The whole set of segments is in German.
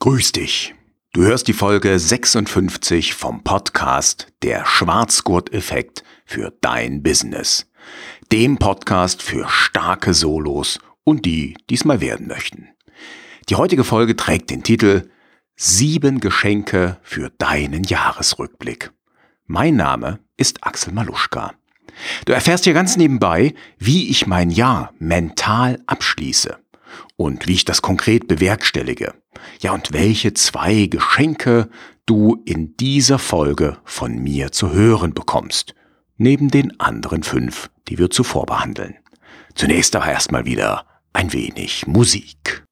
Grüß dich. Du hörst die Folge 56 vom Podcast Der Schwarzgurt-Effekt für dein Business. Dem Podcast für starke Solos und die, die es mal werden möchten. Die heutige Folge trägt den Titel Sieben Geschenke für deinen Jahresrückblick. Mein Name ist Axel Maluschka. Du erfährst hier ganz nebenbei, wie ich mein Jahr mental abschließe und wie ich das konkret bewerkstellige. Ja, und welche zwei Geschenke du in dieser Folge von mir zu hören bekommst, neben den anderen fünf, die wir zuvor behandeln. Zunächst aber erstmal wieder ein wenig Musik.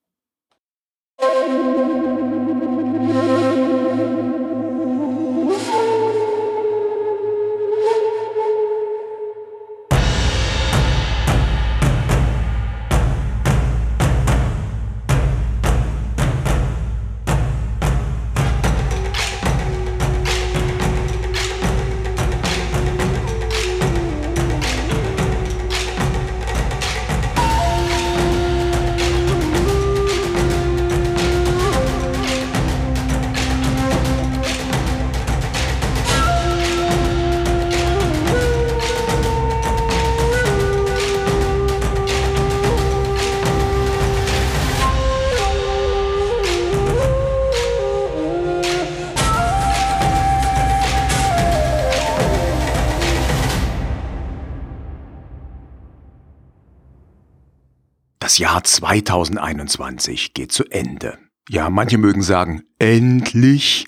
Jahr 2021 geht zu Ende. Ja, manche mögen sagen, endlich,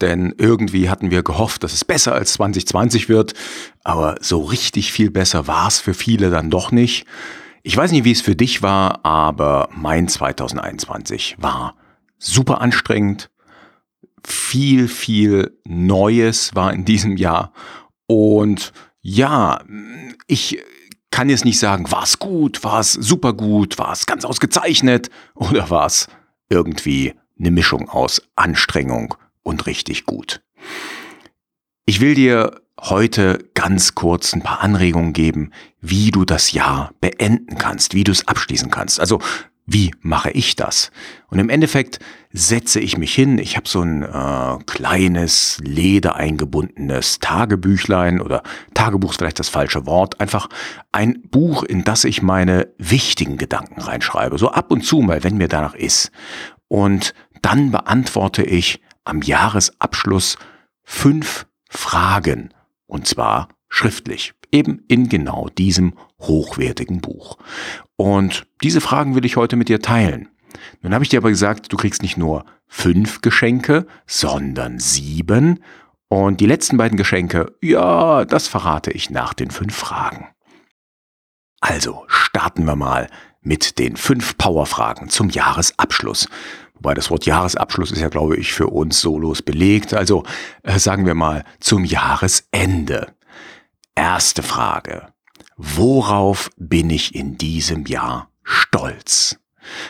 denn irgendwie hatten wir gehofft, dass es besser als 2020 wird, aber so richtig viel besser war es für viele dann doch nicht. Ich weiß nicht, wie es für dich war, aber mein 2021 war super anstrengend. Viel, viel Neues war in diesem Jahr. Und ja, ich kann jetzt nicht sagen, war es gut, war es super gut, war es ganz ausgezeichnet oder war es irgendwie eine Mischung aus Anstrengung und richtig gut. Ich will dir heute ganz kurz ein paar Anregungen geben, wie du das Jahr beenden kannst, wie du es abschließen kannst. Also wie mache ich das? Und im Endeffekt setze ich mich hin. Ich habe so ein äh, kleines, ledereingebundenes Tagebüchlein oder Tagebuch ist vielleicht das falsche Wort. Einfach ein Buch, in das ich meine wichtigen Gedanken reinschreibe. So ab und zu mal, wenn mir danach ist. Und dann beantworte ich am Jahresabschluss fünf Fragen. Und zwar schriftlich. Eben in genau diesem hochwertigen Buch. Und diese Fragen will ich heute mit dir teilen. Nun habe ich dir aber gesagt, du kriegst nicht nur fünf Geschenke, sondern sieben. Und die letzten beiden Geschenke, ja, das verrate ich nach den fünf Fragen. Also starten wir mal mit den fünf Powerfragen zum Jahresabschluss. Wobei das Wort Jahresabschluss ist ja, glaube ich, für uns solos belegt. Also äh, sagen wir mal zum Jahresende. Erste Frage. Worauf bin ich in diesem Jahr stolz?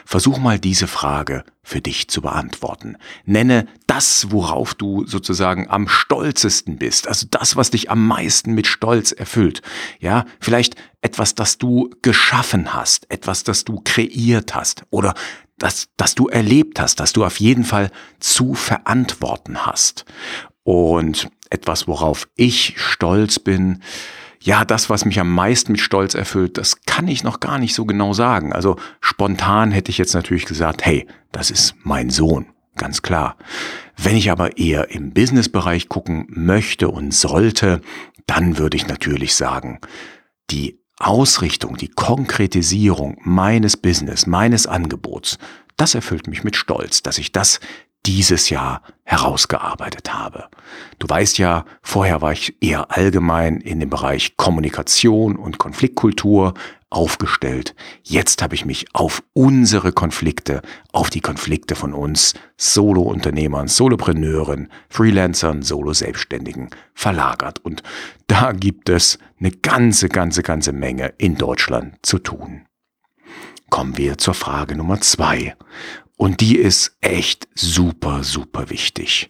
Versuch mal diese Frage für dich zu beantworten. Nenne das, worauf du sozusagen am stolzesten bist, also das, was dich am meisten mit Stolz erfüllt. Ja, vielleicht etwas, das du geschaffen hast, etwas, das du kreiert hast oder das, das du erlebt hast, das du auf jeden Fall zu verantworten hast. Und etwas, worauf ich stolz bin, ja, das, was mich am meisten mit Stolz erfüllt, das kann ich noch gar nicht so genau sagen. Also spontan hätte ich jetzt natürlich gesagt, hey, das ist mein Sohn, ganz klar. Wenn ich aber eher im Businessbereich gucken möchte und sollte, dann würde ich natürlich sagen, die Ausrichtung, die Konkretisierung meines Business, meines Angebots, das erfüllt mich mit Stolz, dass ich das dieses Jahr herausgearbeitet habe. Du weißt ja, vorher war ich eher allgemein in dem Bereich Kommunikation und Konfliktkultur aufgestellt. Jetzt habe ich mich auf unsere Konflikte, auf die Konflikte von uns Solo-Unternehmern, Solopreneuren, Freelancern, Solo-Selbstständigen verlagert. Und da gibt es eine ganze, ganze, ganze Menge in Deutschland zu tun. Kommen wir zur Frage Nummer zwei. Und die ist echt super, super wichtig.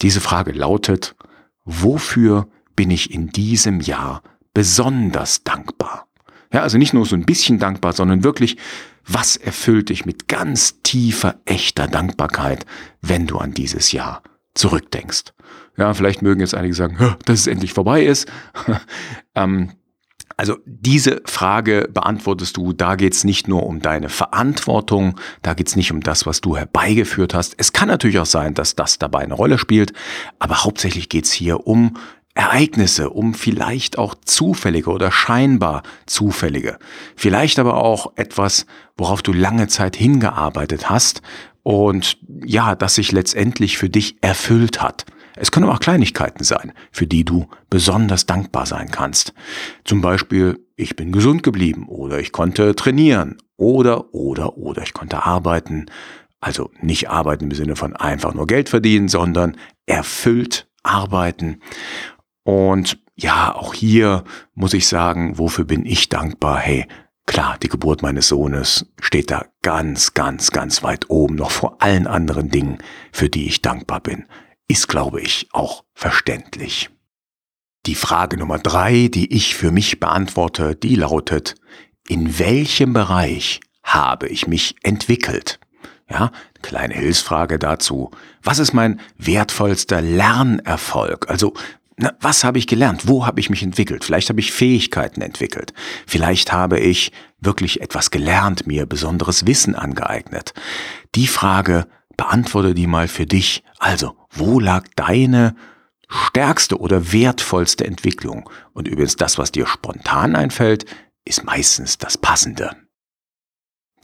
Diese Frage lautet, wofür bin ich in diesem Jahr besonders dankbar? Ja, also nicht nur so ein bisschen dankbar, sondern wirklich, Was erfüllt dich mit ganz tiefer, echter Dankbarkeit, wenn du an dieses Jahr zurückdenkst? Ja, vielleicht mögen jetzt einige sagen, dass es endlich vorbei ist. ähm, also diese Frage beantwortest du, da geht es nicht nur um deine Verantwortung, da geht es nicht um das, was du herbeigeführt hast. Es kann natürlich auch sein, dass das dabei eine Rolle spielt, aber hauptsächlich geht es hier um Ereignisse, um vielleicht auch zufällige oder scheinbar zufällige. Vielleicht aber auch etwas, worauf du lange Zeit hingearbeitet hast und ja, das sich letztendlich für dich erfüllt hat. Es können auch Kleinigkeiten sein, für die du besonders dankbar sein kannst. Zum Beispiel, ich bin gesund geblieben oder ich konnte trainieren oder, oder, oder ich konnte arbeiten. Also nicht arbeiten im Sinne von einfach nur Geld verdienen, sondern erfüllt arbeiten. Und ja, auch hier muss ich sagen, wofür bin ich dankbar? Hey, klar, die Geburt meines Sohnes steht da ganz, ganz, ganz weit oben, noch vor allen anderen Dingen, für die ich dankbar bin. Ist, glaube ich, auch verständlich. Die Frage Nummer drei, die ich für mich beantworte, die lautet, in welchem Bereich habe ich mich entwickelt? Ja, kleine Hilfsfrage dazu. Was ist mein wertvollster Lernerfolg? Also na, was habe ich gelernt? Wo habe ich mich entwickelt? Vielleicht habe ich Fähigkeiten entwickelt. Vielleicht habe ich wirklich etwas gelernt, mir besonderes Wissen angeeignet. Die Frage beantworte die mal für dich. Also, wo lag deine stärkste oder wertvollste Entwicklung? Und übrigens das, was dir spontan einfällt, ist meistens das Passende.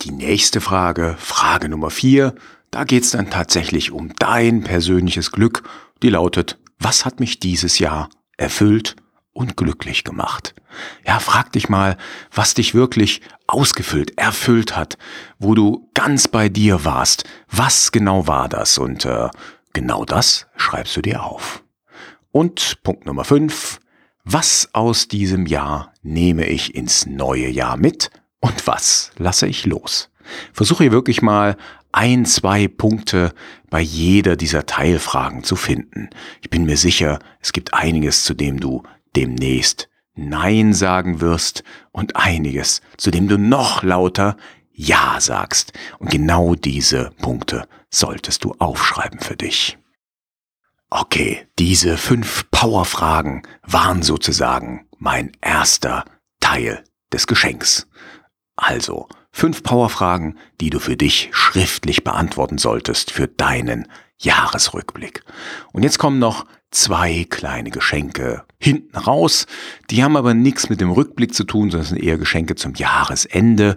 Die nächste Frage, Frage Nummer vier, da geht es dann tatsächlich um dein persönliches Glück. Die lautet, was hat mich dieses Jahr erfüllt und glücklich gemacht? Ja, frag dich mal, was dich wirklich ausgefüllt, erfüllt hat, wo du ganz bei dir warst. Was genau war das? Und äh, genau das schreibst du dir auf. Und Punkt Nummer 5. Was aus diesem Jahr nehme ich ins neue Jahr mit und was lasse ich los? Versuche wirklich mal ein, zwei Punkte bei jeder dieser Teilfragen zu finden. Ich bin mir sicher, es gibt einiges, zu dem du demnächst Nein sagen wirst und einiges, zu dem du noch lauter Ja sagst. Und genau diese Punkte solltest du aufschreiben für dich. Okay, diese fünf Powerfragen waren sozusagen mein erster Teil des Geschenks. Also, Fünf Powerfragen, die du für dich schriftlich beantworten solltest für deinen Jahresrückblick. Und jetzt kommen noch zwei kleine Geschenke hinten raus. Die haben aber nichts mit dem Rückblick zu tun, sondern sind eher Geschenke zum Jahresende.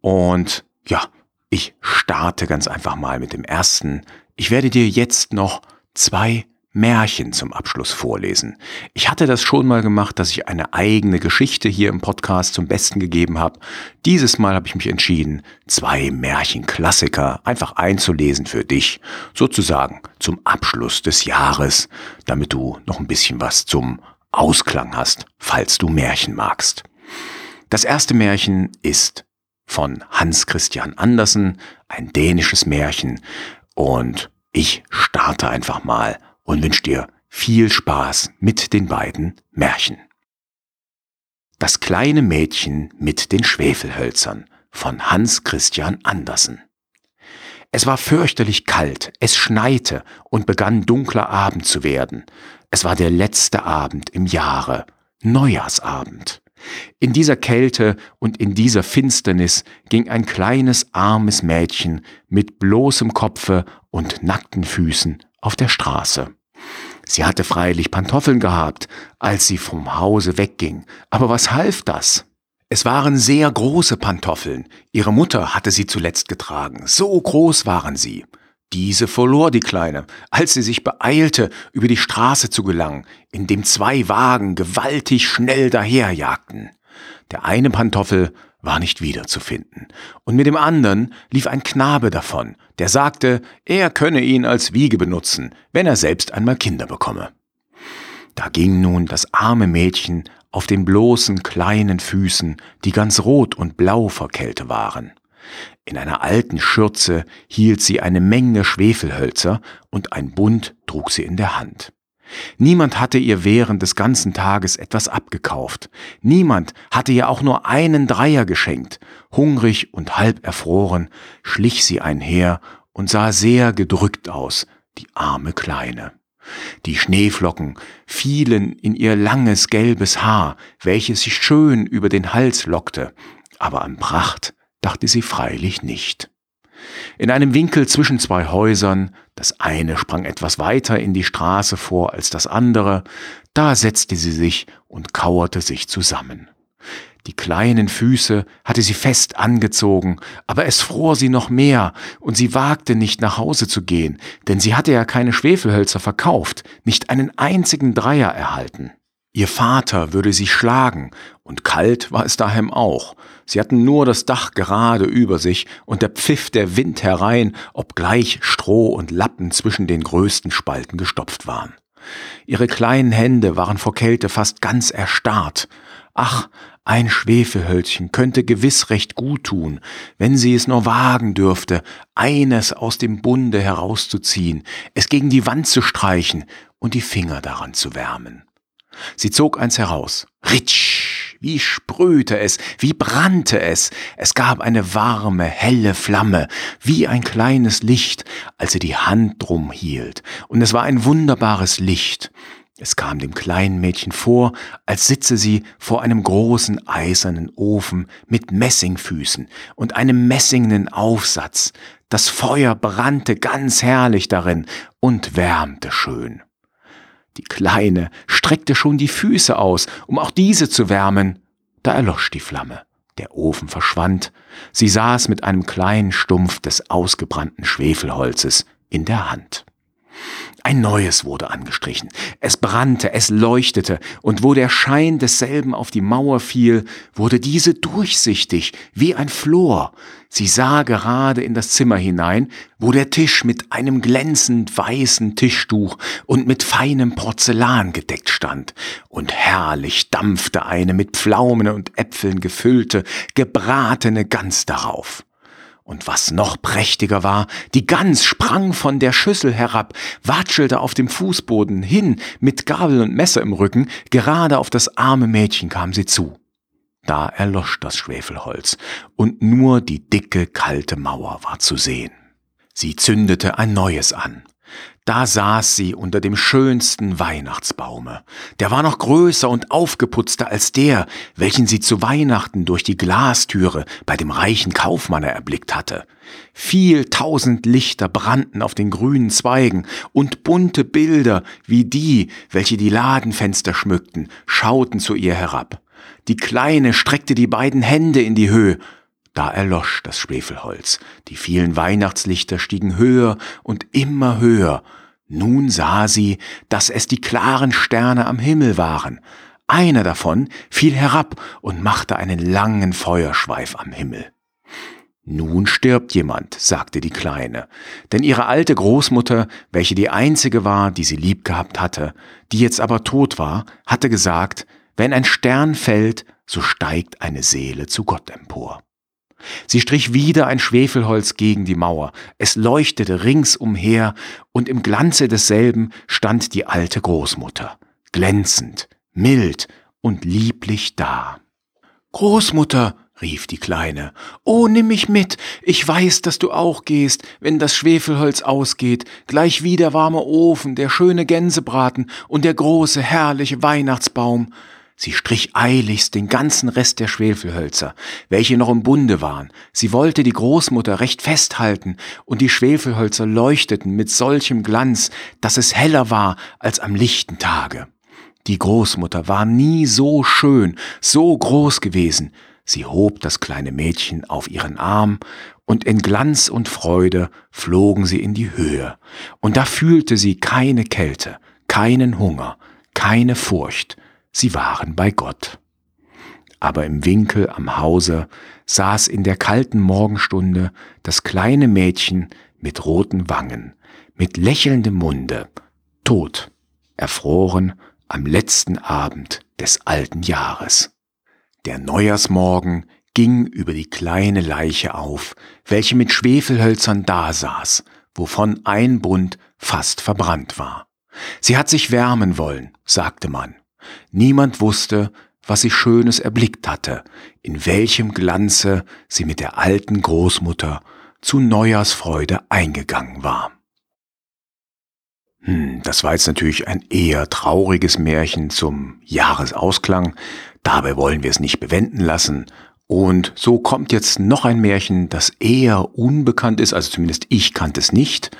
Und ja, ich starte ganz einfach mal mit dem ersten. Ich werde dir jetzt noch zwei Märchen zum Abschluss vorlesen. Ich hatte das schon mal gemacht, dass ich eine eigene Geschichte hier im Podcast zum Besten gegeben habe. Dieses Mal habe ich mich entschieden, zwei Märchenklassiker einfach einzulesen für dich, sozusagen zum Abschluss des Jahres, damit du noch ein bisschen was zum Ausklang hast, falls du Märchen magst. Das erste Märchen ist von Hans Christian Andersen, ein dänisches Märchen, und ich starte einfach mal und wünsche dir viel Spaß mit den beiden Märchen. Das kleine Mädchen mit den Schwefelhölzern von Hans Christian Andersen. Es war fürchterlich kalt, es schneite und begann dunkler Abend zu werden. Es war der letzte Abend im Jahre, Neujahrsabend. In dieser Kälte und in dieser Finsternis ging ein kleines armes Mädchen mit bloßem Kopfe und nackten Füßen auf der Straße. Sie hatte freilich Pantoffeln gehabt, als sie vom Hause wegging, aber was half das? Es waren sehr große Pantoffeln, ihre Mutter hatte sie zuletzt getragen, so groß waren sie. Diese verlor die Kleine, als sie sich beeilte, über die Straße zu gelangen, indem zwei Wagen gewaltig schnell daherjagten. Der eine Pantoffel war nicht wiederzufinden. Und mit dem anderen lief ein Knabe davon, der sagte, er könne ihn als Wiege benutzen, wenn er selbst einmal Kinder bekomme. Da ging nun das arme Mädchen auf den bloßen kleinen Füßen, die ganz rot und blau vor Kälte waren. In einer alten Schürze hielt sie eine Menge Schwefelhölzer und ein Bund trug sie in der Hand. Niemand hatte ihr während des ganzen Tages etwas abgekauft. Niemand hatte ihr auch nur einen Dreier geschenkt. Hungrig und halb erfroren schlich sie einher und sah sehr gedrückt aus, die arme Kleine. Die Schneeflocken fielen in ihr langes gelbes Haar, welches sich schön über den Hals lockte, aber an Pracht dachte sie freilich nicht. In einem Winkel zwischen zwei Häusern, das eine sprang etwas weiter in die Straße vor als das andere, da setzte sie sich und kauerte sich zusammen. Die kleinen Füße hatte sie fest angezogen, aber es fror sie noch mehr, und sie wagte nicht nach Hause zu gehen, denn sie hatte ja keine Schwefelhölzer verkauft, nicht einen einzigen Dreier erhalten. Ihr Vater würde sie schlagen, und kalt war es daheim auch. Sie hatten nur das Dach gerade über sich, und der pfiff der Wind herein, obgleich Stroh und Lappen zwischen den größten Spalten gestopft waren. Ihre kleinen Hände waren vor Kälte fast ganz erstarrt. Ach, ein Schwefelhölzchen könnte gewiss recht gut tun, wenn sie es nur wagen dürfte, eines aus dem Bunde herauszuziehen, es gegen die Wand zu streichen und die Finger daran zu wärmen. Sie zog eins heraus. Ritsch! Wie sprühte es, wie brannte es. Es gab eine warme, helle Flamme, wie ein kleines Licht, als sie die Hand drum hielt. Und es war ein wunderbares Licht. Es kam dem kleinen Mädchen vor, als sitze sie vor einem großen eisernen Ofen mit Messingfüßen und einem messingnen Aufsatz. Das Feuer brannte ganz herrlich darin und wärmte schön. Die Kleine streckte schon die Füße aus, um auch diese zu wärmen. Da erlosch die Flamme. Der Ofen verschwand. Sie saß mit einem kleinen Stumpf des ausgebrannten Schwefelholzes in der Hand. Ein neues wurde angestrichen. Es brannte, es leuchtete, und wo der Schein desselben auf die Mauer fiel, wurde diese durchsichtig wie ein Flor. Sie sah gerade in das Zimmer hinein, wo der Tisch mit einem glänzend weißen Tischtuch und mit feinem Porzellan gedeckt stand, und herrlich dampfte eine mit Pflaumen und Äpfeln gefüllte, gebratene Gans darauf. Und was noch prächtiger war, die Gans sprang von der Schüssel herab, watschelte auf dem Fußboden hin, mit Gabel und Messer im Rücken, gerade auf das arme Mädchen kam sie zu. Da erlosch das Schwefelholz, und nur die dicke, kalte Mauer war zu sehen. Sie zündete ein neues an, da saß sie unter dem schönsten Weihnachtsbaume. Der war noch größer und aufgeputzter als der, welchen sie zu Weihnachten durch die Glastüre bei dem reichen Kaufmann erblickt hatte. Viel tausend Lichter brannten auf den grünen Zweigen, und bunte Bilder wie die, welche die Ladenfenster schmückten, schauten zu ihr herab. Die Kleine streckte die beiden Hände in die Höhe, da erlosch das Schwefelholz, die vielen Weihnachtslichter stiegen höher und immer höher. Nun sah sie, dass es die klaren Sterne am Himmel waren. Einer davon fiel herab und machte einen langen Feuerschweif am Himmel. Nun stirbt jemand, sagte die Kleine, denn ihre alte Großmutter, welche die einzige war, die sie lieb gehabt hatte, die jetzt aber tot war, hatte gesagt, wenn ein Stern fällt, so steigt eine Seele zu Gott empor. Sie strich wieder ein Schwefelholz gegen die Mauer, es leuchtete ringsumher, und im Glanze desselben stand die alte Großmutter, glänzend, mild und lieblich da. Großmutter, rief die Kleine, oh, nimm mich mit, ich weiß, dass du auch gehst, wenn das Schwefelholz ausgeht, gleich wie der warme Ofen, der schöne Gänsebraten und der große, herrliche Weihnachtsbaum. Sie strich eiligst den ganzen Rest der Schwefelhölzer, welche noch im Bunde waren. Sie wollte die Großmutter recht festhalten, und die Schwefelhölzer leuchteten mit solchem Glanz, dass es heller war als am lichten Tage. Die Großmutter war nie so schön, so groß gewesen. Sie hob das kleine Mädchen auf ihren Arm, und in Glanz und Freude flogen sie in die Höhe, und da fühlte sie keine Kälte, keinen Hunger, keine Furcht, sie waren bei Gott. Aber im Winkel am Hause saß in der kalten Morgenstunde das kleine Mädchen mit roten Wangen, mit lächelndem Munde, tot, erfroren am letzten Abend des alten Jahres. Der Neujahrsmorgen ging über die kleine Leiche auf, welche mit Schwefelhölzern dasaß, wovon ein Bund fast verbrannt war. Sie hat sich wärmen wollen, sagte man. Niemand wusste, was sie Schönes erblickt hatte, in welchem Glanze sie mit der alten Großmutter zu Neujahrsfreude eingegangen war. Hm, das war jetzt natürlich ein eher trauriges Märchen zum Jahresausklang, dabei wollen wir es nicht bewenden lassen, und so kommt jetzt noch ein Märchen, das eher unbekannt ist, also zumindest ich kannte es nicht,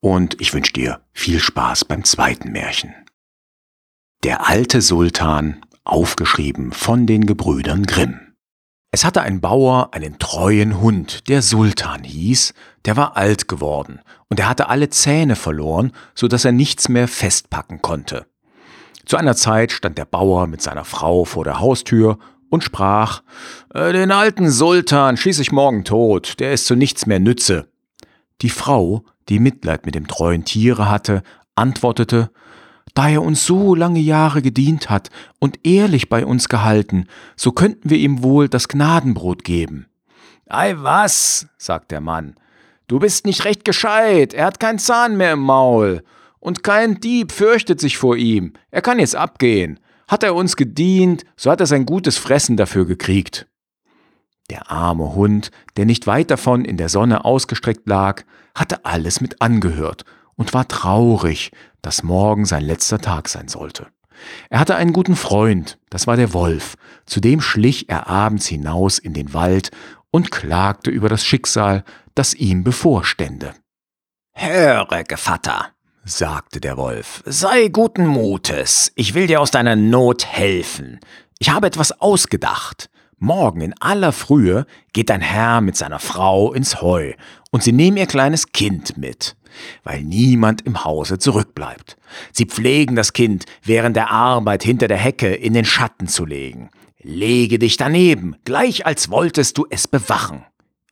und ich wünsche dir viel Spaß beim zweiten Märchen. Der alte Sultan, aufgeschrieben von den Gebrüdern Grimm. Es hatte ein Bauer einen treuen Hund, der Sultan hieß, der war alt geworden und er hatte alle Zähne verloren, so dass er nichts mehr festpacken konnte. Zu einer Zeit stand der Bauer mit seiner Frau vor der Haustür und sprach, äh, den alten Sultan schieße ich morgen tot, der ist zu nichts mehr Nütze. Die Frau, die Mitleid mit dem treuen Tiere hatte, antwortete, da er uns so lange Jahre gedient hat und ehrlich bei uns gehalten, so könnten wir ihm wohl das Gnadenbrot geben. Ei was, sagt der Mann, du bist nicht recht gescheit, er hat keinen Zahn mehr im Maul, und kein Dieb fürchtet sich vor ihm, er kann jetzt abgehen. Hat er uns gedient, so hat er sein gutes Fressen dafür gekriegt. Der arme Hund, der nicht weit davon in der Sonne ausgestreckt lag, hatte alles mit angehört und war traurig, dass morgen sein letzter Tag sein sollte. Er hatte einen guten Freund, das war der Wolf, zu dem schlich er abends hinaus in den Wald und klagte über das Schicksal, das ihm bevorstände. Höre, Gevatter, sagte der Wolf, sei guten Mutes, ich will dir aus deiner Not helfen. Ich habe etwas ausgedacht. Morgen in aller Frühe geht dein Herr mit seiner Frau ins Heu, und sie nehmen ihr kleines Kind mit, weil niemand im Hause zurückbleibt. Sie pflegen das Kind während der Arbeit hinter der Hecke in den Schatten zu legen. Lege dich daneben, gleich als wolltest du es bewachen.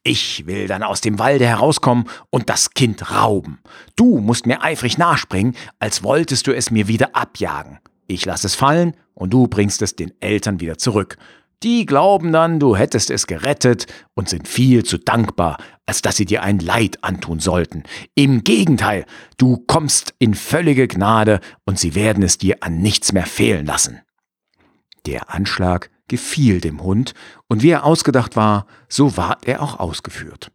Ich will dann aus dem Walde herauskommen und das Kind rauben. Du musst mir eifrig nachspringen, als wolltest du es mir wieder abjagen. Ich lass es fallen und du bringst es den Eltern wieder zurück. Die glauben dann, du hättest es gerettet und sind viel zu dankbar, als dass sie dir ein Leid antun sollten. Im Gegenteil, du kommst in völlige Gnade und sie werden es dir an nichts mehr fehlen lassen. Der Anschlag gefiel dem Hund, und wie er ausgedacht war, so ward er auch ausgeführt.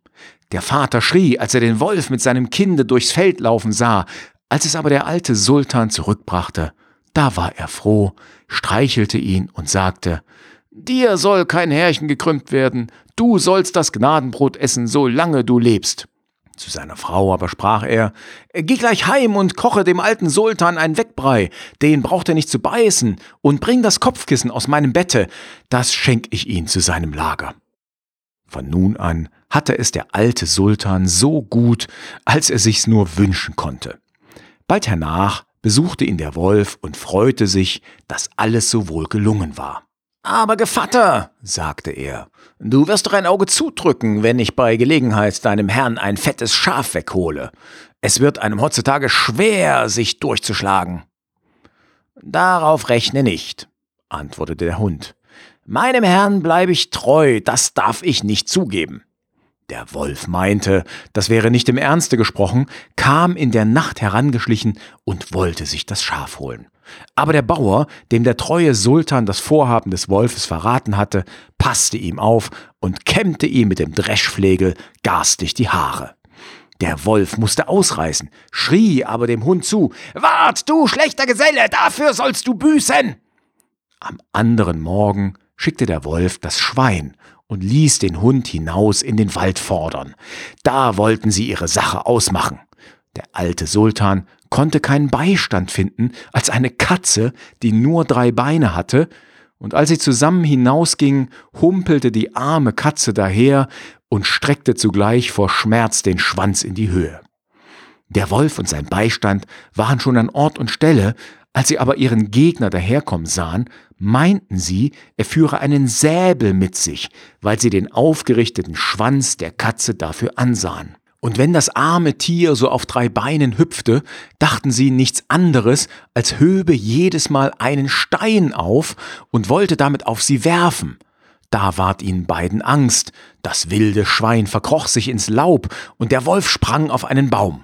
Der Vater schrie, als er den Wolf mit seinem Kinde durchs Feld laufen sah, als es aber der alte Sultan zurückbrachte, da war er froh, streichelte ihn und sagte, Dir soll kein Härchen gekrümmt werden, du sollst das Gnadenbrot essen, solange du lebst. Zu seiner Frau aber sprach er, Geh gleich heim und koche dem alten Sultan ein Wegbrei, den braucht er nicht zu beißen, und bring das Kopfkissen aus meinem Bette, das schenk ich ihn zu seinem Lager. Von nun an hatte es der alte Sultan so gut, als er sich's nur wünschen konnte. Bald hernach besuchte ihn der Wolf und freute sich, dass alles so wohl gelungen war. Aber Gevatter, sagte er, du wirst doch ein Auge zudrücken, wenn ich bei Gelegenheit deinem Herrn ein fettes Schaf weghole. Es wird einem heutzutage schwer, sich durchzuschlagen. Darauf rechne nicht, antwortete der Hund. Meinem Herrn bleibe ich treu, das darf ich nicht zugeben. Der Wolf meinte, das wäre nicht im Ernste gesprochen, kam in der Nacht herangeschlichen und wollte sich das Schaf holen. Aber der Bauer, dem der treue Sultan das Vorhaben des Wolfes verraten hatte, passte ihm auf und kämmte ihm mit dem Dreschflegel garstig die Haare. Der Wolf musste ausreißen, schrie aber dem Hund zu, Wart, du schlechter Geselle, dafür sollst du büßen! Am anderen Morgen schickte der Wolf das Schwein und ließ den Hund hinaus in den Wald fordern. Da wollten sie ihre Sache ausmachen. Der alte Sultan konnte keinen Beistand finden als eine Katze, die nur drei Beine hatte, und als sie zusammen hinausgingen, humpelte die arme Katze daher und streckte zugleich vor Schmerz den Schwanz in die Höhe. Der Wolf und sein Beistand waren schon an Ort und Stelle, als sie aber ihren Gegner daherkommen sahen, meinten sie, er führe einen Säbel mit sich, weil sie den aufgerichteten Schwanz der Katze dafür ansahen. Und wenn das arme Tier so auf drei Beinen hüpfte, dachten sie nichts anderes, als höbe jedes Mal einen Stein auf und wollte damit auf sie werfen. Da ward ihnen beiden Angst, das wilde Schwein verkroch sich ins Laub und der Wolf sprang auf einen Baum.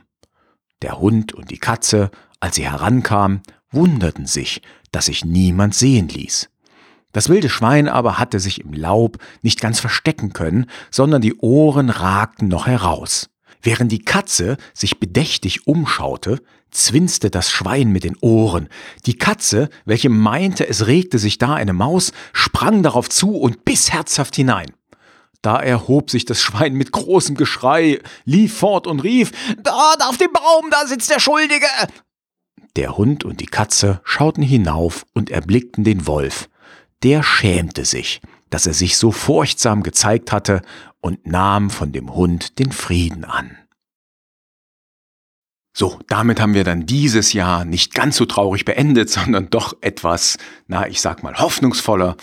Der Hund und die Katze Als sie herankam, wunderten sich, dass sich niemand sehen ließ. Das wilde Schwein aber hatte sich im Laub nicht ganz verstecken können, sondern die Ohren ragten noch heraus. Während die Katze sich bedächtig umschaute, zwinste das Schwein mit den Ohren. Die Katze, welche meinte, es regte sich da eine Maus, sprang darauf zu und biss herzhaft hinein. Da erhob sich das Schwein mit großem Geschrei, lief fort und rief, Dort auf dem Baum, da sitzt der Schuldige. Der Hund und die Katze schauten hinauf und erblickten den Wolf. Der schämte sich, dass er sich so furchtsam gezeigt hatte und nahm von dem Hund den Frieden an. So, damit haben wir dann dieses Jahr nicht ganz so traurig beendet, sondern doch etwas, na, ich sag mal, hoffnungsvoller.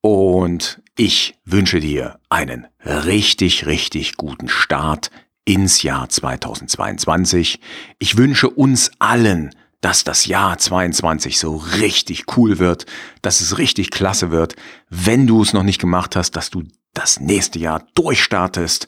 Und ich wünsche dir einen richtig, richtig guten Start ins Jahr 2022. Ich wünsche uns allen, dass das Jahr 22 so richtig cool wird, dass es richtig klasse wird. Wenn du es noch nicht gemacht hast, dass du das nächste Jahr durchstartest.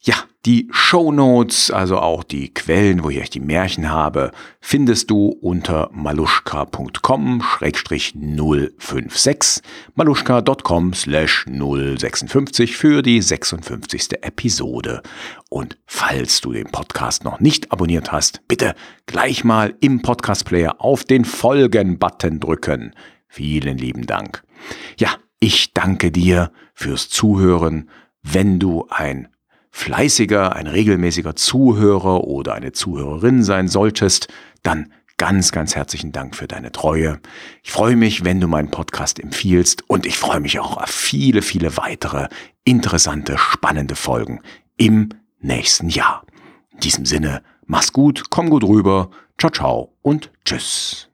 Ja, die Show Notes, also auch die Quellen, wo ich die Märchen habe, findest du unter maluschka.com-056, maluschka.com 056 für die 56. Episode. Und falls du den Podcast noch nicht abonniert hast, bitte gleich mal im Podcast Player auf den Folgen-Button drücken. Vielen lieben Dank. Ja, ich danke dir fürs Zuhören. Wenn du ein fleißiger, ein regelmäßiger Zuhörer oder eine Zuhörerin sein solltest, dann ganz, ganz herzlichen Dank für deine Treue. Ich freue mich, wenn du meinen Podcast empfiehlst und ich freue mich auch auf viele, viele weitere interessante, spannende Folgen im nächsten Jahr. In diesem Sinne, mach's gut, komm gut rüber, ciao, ciao und tschüss.